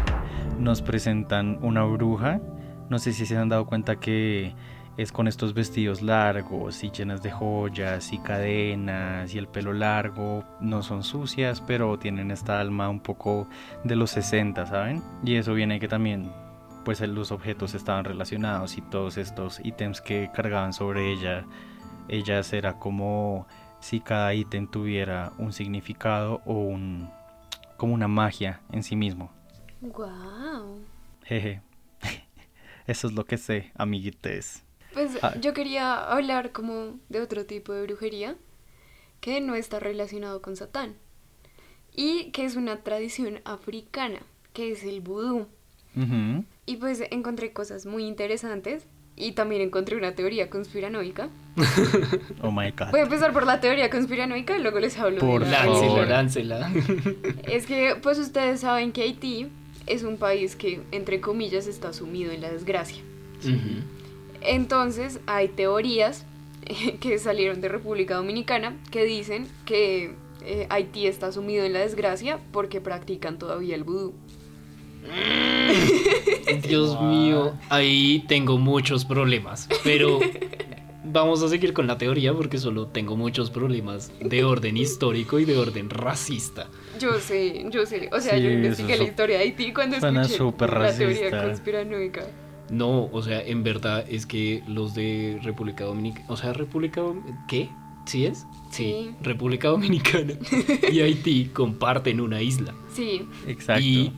nos presentan una bruja. No sé si se han dado cuenta que es con estos vestidos largos y llenas de joyas y cadenas y el pelo largo. No son sucias, pero tienen esta alma un poco de los 60, ¿saben? Y eso viene que también pues los objetos estaban relacionados y todos estos ítems que cargaban sobre ella, ellas era como si cada ítem tuviera un significado o un como una magia en sí mismo. Wow. Jeje. <laughs> Eso es lo que sé, amiguites. Pues ah. yo quería hablar como de otro tipo de brujería que no está relacionado con Satán y que es una tradición africana, que es el vudú. Y pues encontré cosas muy interesantes y también encontré una teoría conspiranoica. <laughs> oh my god. Voy a empezar por la teoría conspiranoica y luego les hablo por de láncela, <laughs> Es que pues ustedes saben que Haití es un país que entre comillas está sumido en la desgracia. Entonces hay teorías <laughs> que salieron de República Dominicana que dicen que eh, Haití está sumido en la desgracia porque practican todavía el vudú. <laughs> Dios mío, ahí tengo muchos problemas, pero vamos a seguir con la teoría porque solo tengo muchos problemas de orden histórico y de orden racista. Yo sé, yo sé. O sea, Sí, yo investigué es la historia de Haití cuando suena escuché la teoría conspiranoica. No, o sea, en verdad es que los de República Dominicana, o sea, República Dom- ¿qué? ¿Sí es? Sí. República Dominicana <laughs> y Haití comparten una isla. Sí, Exacto. Y,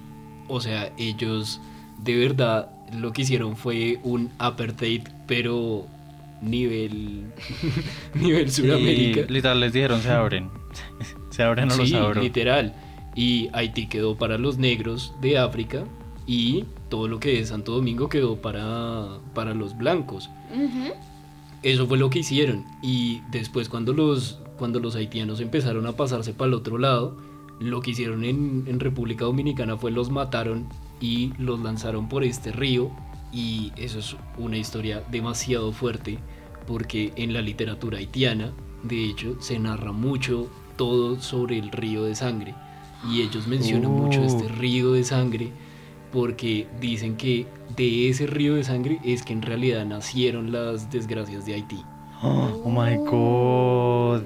o sea, ellos de verdad lo que hicieron fue un apartheid, pero nivel <laughs> nivel Sí, Sudamérica. literal les dijeron se abren. <laughs> se abren o los Sí, abro. literal. Y Haití quedó para los negros de África y todo lo que es Santo Domingo quedó para, para los blancos. Eso fue lo que hicieron. Y después cuando los, cuando los haitianos empezaron a pasarse para el otro lado, lo que hicieron en, en República Dominicana fue los mataron y los lanzaron por este río. Y eso es una historia demasiado fuerte porque en la literatura haitiana, de hecho, se narra mucho todo sobre el río de sangre. Y ellos mencionan mucho Uh. este río de sangre porque dicen que de ese río de sangre es que en realidad nacieron las desgracias de Haití. Oh, oh my god.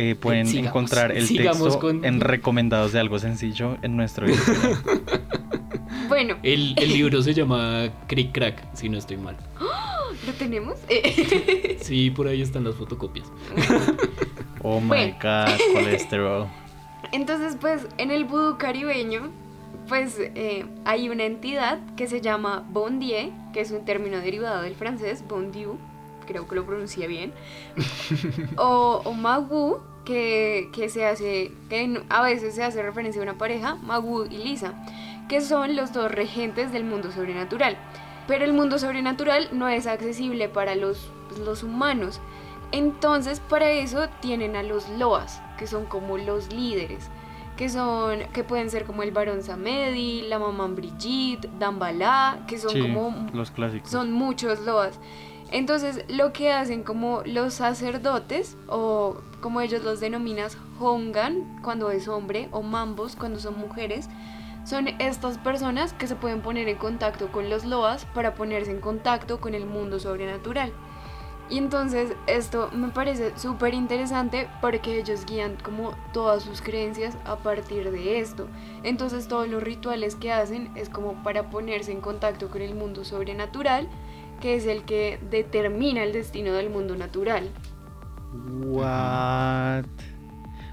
Eh, pueden Sigamos, encontrar el texto con- en <laughs> recomendados de algo sencillo en nuestro Instagram. <laughs> Bueno, El, el <laughs> libro se llama Crick Crack, si no estoy mal. <gasps> ¿lo tenemos? Sí, por ahí están las fotocopias. Oh my Bueno. god, colesterol. Entonces, pues, en el vudú caribeño, pues eh, hay una entidad que se llama bon Dieu, que es un término derivado del francés, bon Dieu, creo que lo pronuncié bien, <laughs> o, o Magu, que, que se hace, que a veces se hace referencia a una pareja, Magu y Lisa, que son los dos regentes del mundo sobrenatural. Pero el mundo sobrenatural no es accesible para los, los humanos. Entonces, para eso tienen a los Loas, que son como los líderes, que son que pueden ser como el Barón Samedi, la mamá Brigitte, Dambala, que son Sí, como los clásicos. son muchos loas. Entonces, lo que hacen como los sacerdotes, o como ellos los denominan, hongan cuando es hombre, o mambos cuando son mujeres, son estas personas que se pueden poner en contacto con los loas para ponerse en contacto con el mundo sobrenatural. Y entonces esto me parece súper interesante porque ellos guían como todas sus creencias a partir de esto. Entonces todos los rituales que hacen es como para ponerse en contacto con el mundo sobrenatural, que es el que determina el destino del mundo natural. What?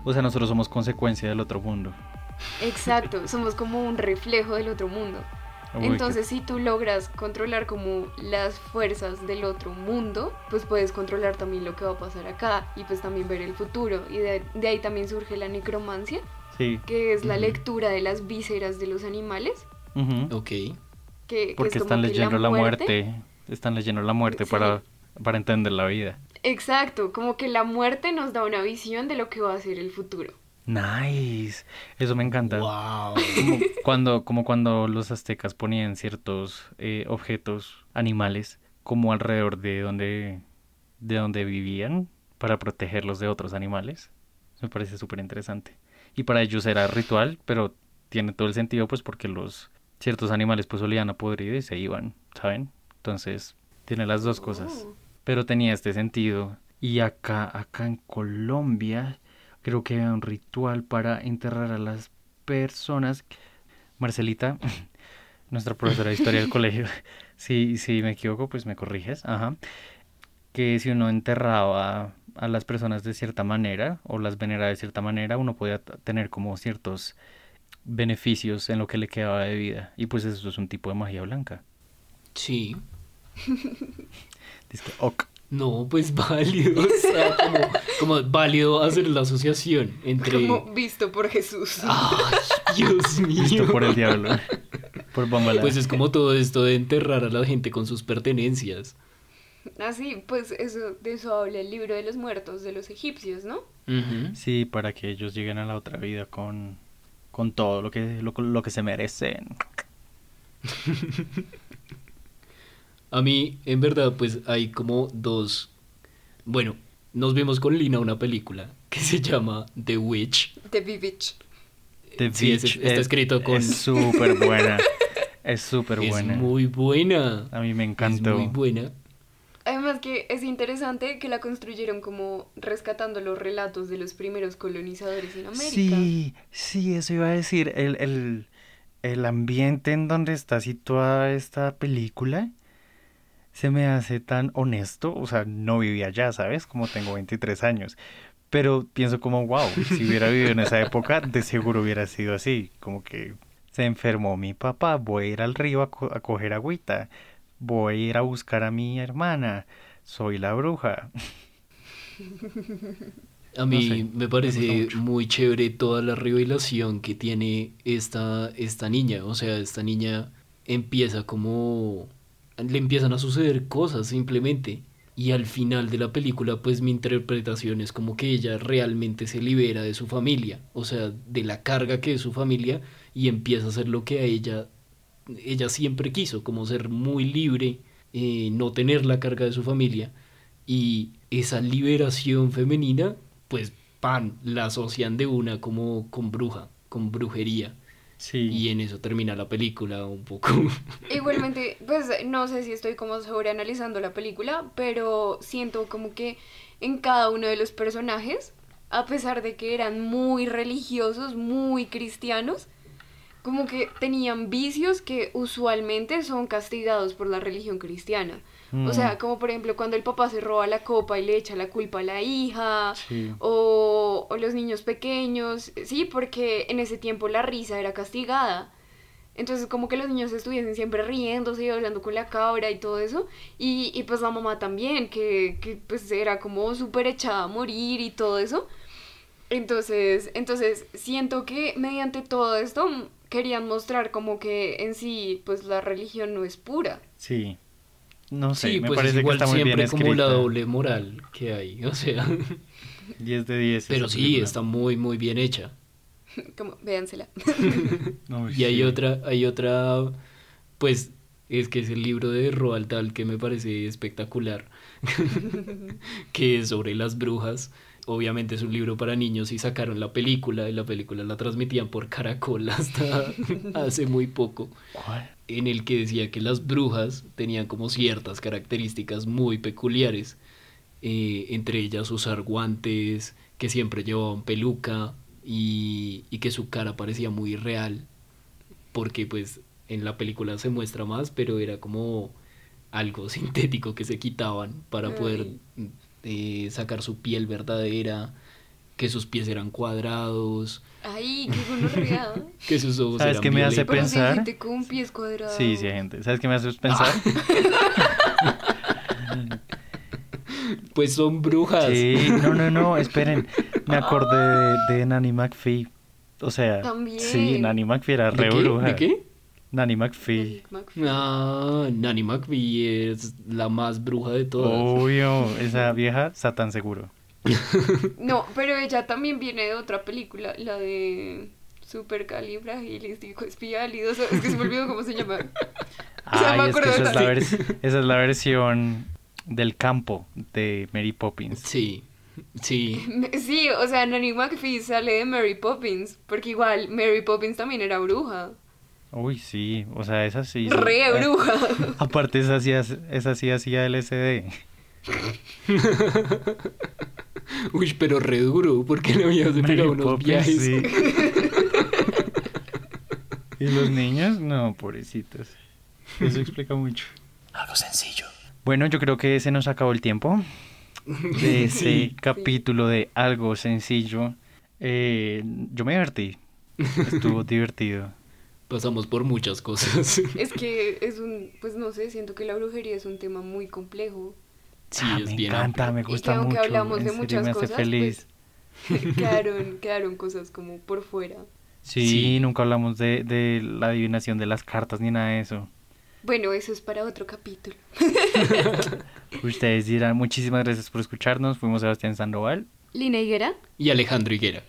O sea, nosotros somos consecuencia del otro mundo. Exacto, <laughs> somos como un reflejo del otro mundo. Uy, qué- Entonces, si tú logras controlar como las fuerzas del otro mundo, pues puedes controlar también lo que va a pasar acá y pues también ver el futuro. Y de, de ahí también surge la necromancia, Sí. que es la lectura de las vísceras de los animales. ujú. Ok. Que, que es Porque como están que leyendo la muerte. Están leyendo la muerte Sí. para, para entender la vida. Exacto, como que la muerte nos da una visión de lo que va a ser el futuro. Nice. Eso me encanta. Wow. Como cuando, como cuando los aztecas ponían ciertos eh, objetos animales como alrededor de donde, de donde vivían para protegerlos de otros animales. Me parece súper interesante. Y para ellos era ritual, pero tiene todo el sentido pues porque los ciertos animales pues olían a podrido y se iban, ¿saben? Entonces tiene las dos cosas. Oh. Pero tenía este sentido. Y acá, acá en Colombia, creo que había un ritual para enterrar a las personas. Marcelita, <laughs> nuestra profesora de historia del <laughs> colegio, si, si me equivoco, pues me corriges. Ajá. Que si uno enterraba a las personas de cierta manera o las veneraba de cierta manera, uno podía tener como ciertos beneficios en lo que le quedaba de vida. Y pues eso es un tipo de magia blanca. Sí. <laughs> Dice que, ok. No, pues válido. O sea, como, como válido hacer la asociación entre. Como visto por Jesús. Ay, Dios mío. Visto por el diablo. Por Bambalá. Pues es como todo esto de enterrar a la gente con sus pertenencias. Así, pues eso, de eso habla el libro de los muertos de los egipcios, ¿no? Sí, para que ellos lleguen a la otra vida con, con todo lo que, lo, lo que se merecen. <laughs> A mí, en verdad, pues hay como dos... Bueno, nos vimos con Lina una película que se llama The Witch. The Vivitch. The Sí, es- Beach está escrito con- Es súper buena. <laughs> Es súper buena. Es muy buena. A mí me Es encantó. muy buena. Además que es interesante que la construyeron como rescatando los relatos de los primeros colonizadores en América. Sí, sí, eso iba a decir. El, el, el ambiente en donde está situada esta película se me hace tan honesto. O sea, no vivía allá, ¿sabes? Como tengo 23 años. Pero pienso como, wow, si hubiera vivido en esa época, de seguro hubiera sido así. Como que se enfermó mi papá, voy a ir al río a, co- a coger agüita. Voy a ir a buscar a mi hermana. Soy la bruja. A mí sé, me parece muy chévere toda la revelación que tiene esta, esta niña. O sea, esta niña empieza como... Le empiezan a suceder cosas simplemente. Y al final de la película, pues mi interpretación es como que ella realmente se libera de su familia. O sea, de la carga que es su familia y empieza a hacer lo que a ella, ella siempre quiso, como ser muy libre, eh, no tener la carga de su familia. Y esa liberación femenina, pues, pan, la asocian de una como con bruja, con brujería. Sí. Y en eso termina la película un poco. <laughs> Igualmente, pues no sé si estoy como sobreanalizando la película, pero siento como que en cada uno de los personajes, a pesar de que eran muy religiosos, muy cristianos, como que tenían vicios que usualmente son castigados por la religión cristiana. O sea, Mm. como por ejemplo cuando el papá se roba la copa y le echa la culpa a la hija, Sí. o, o los niños pequeños, sí, porque en ese tiempo la risa era castigada. Entonces como que los niños estuviesen siempre riéndose y hablando con la cabra y todo eso. Y, y pues la mamá también, que, que pues era como súper echada a morir y todo eso. Entonces, entonces siento que mediante todo esto mm, querían mostrar como que en sí pues la religión no es pura. Sí. No sé, sí, me pues parece es que igual está muy bien siempre como la doble moral que hay. <laughs> O sea, 10 de 10. pero sí, película. está muy, muy bien hecha. <laughs> Como, véansela. <laughs> No, Y hay sí. otra, hay otra, pues es que es el libro de Roald Dahl que me parece espectacular, que es sobre las brujas. Obviamente es un libro para niños y sacaron la película y la película la transmitían por Caracol hasta <laughs> hace muy poco, ¿Cuál? en el que decía que las brujas tenían como ciertas características muy peculiares, eh, entre ellas usar guantes, que siempre llevaban peluca y, y que su cara parecía muy real, porque pues en la película se muestra más, pero era como algo <laughs> sintético que se quitaban para poder eh, sacar su piel verdadera, que sus pies eran cuadrados, Ay, qué gonorrea. <laughs> que sus ojos ¿Sabes eran qué me hace. Pero si hay pensar? gente con pies cuadrados. Sí, sí, hay gente. ¿Sabes qué me haces pensar? <laughs> Pues son brujas. Sí, no, no, no, esperen. Me acordé de, de Nanny McPhee. O sea, También. sí, Nanny McPhee era ¿De re qué? bruja. ¿De qué? Nanny McPhee. Ah, Nanny McPhee es la más bruja de todas. Obvio, <laughs> esa vieja, Satán seguro. <laughs> No, pero ella también viene de otra película, la de Supercalifragilisticoespialidoso. Es que se me olvidó cómo se llama. <laughs> O sea, me Ay, es que esa es, la esa es la versión del campo de Mary Poppins. Sí, sí. Sí, o sea, Nanny McPhee sale de Mary Poppins, porque igual Mary Poppins también era bruja. Uy, sí, o sea, esa sí. sí. Re Eh, bruja. Aparte, esa sí, esa sí hacía LSD. <laughs> Uy, pero re duro, porque la vieja se pegaba unos viajes. sí. <laughs> ¿Y los niños? No, pobrecitos. Eso explica mucho. Algo sencillo. Bueno, yo creo que se nos acabó el tiempo de <laughs> este Sí. capítulo de algo sencillo. Eh, yo me divertí. Estuvo divertido. Pasamos por muchas cosas. <laughs> Es que <laughs> es un, pues no sé, siento que la brujería es un tema muy complejo. Sí, Ah, es me bien encanta, amplio. me Y gusta que aunque mucho. hablamos en de serio, muchas me hace cosas, feliz. pues <laughs> quedaron, quedaron cosas como por fuera. Sí, Sí. nunca hablamos de, de la adivinación de las cartas ni nada de eso. Bueno, eso es para otro capítulo. Ustedes dirán, muchísimas gracias por escucharnos. Fuimos Sebastián Sandoval. Lina Higuera. Y Alejandro Higuera.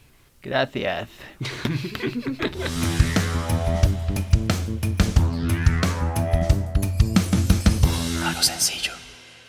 Gracias. <laughs>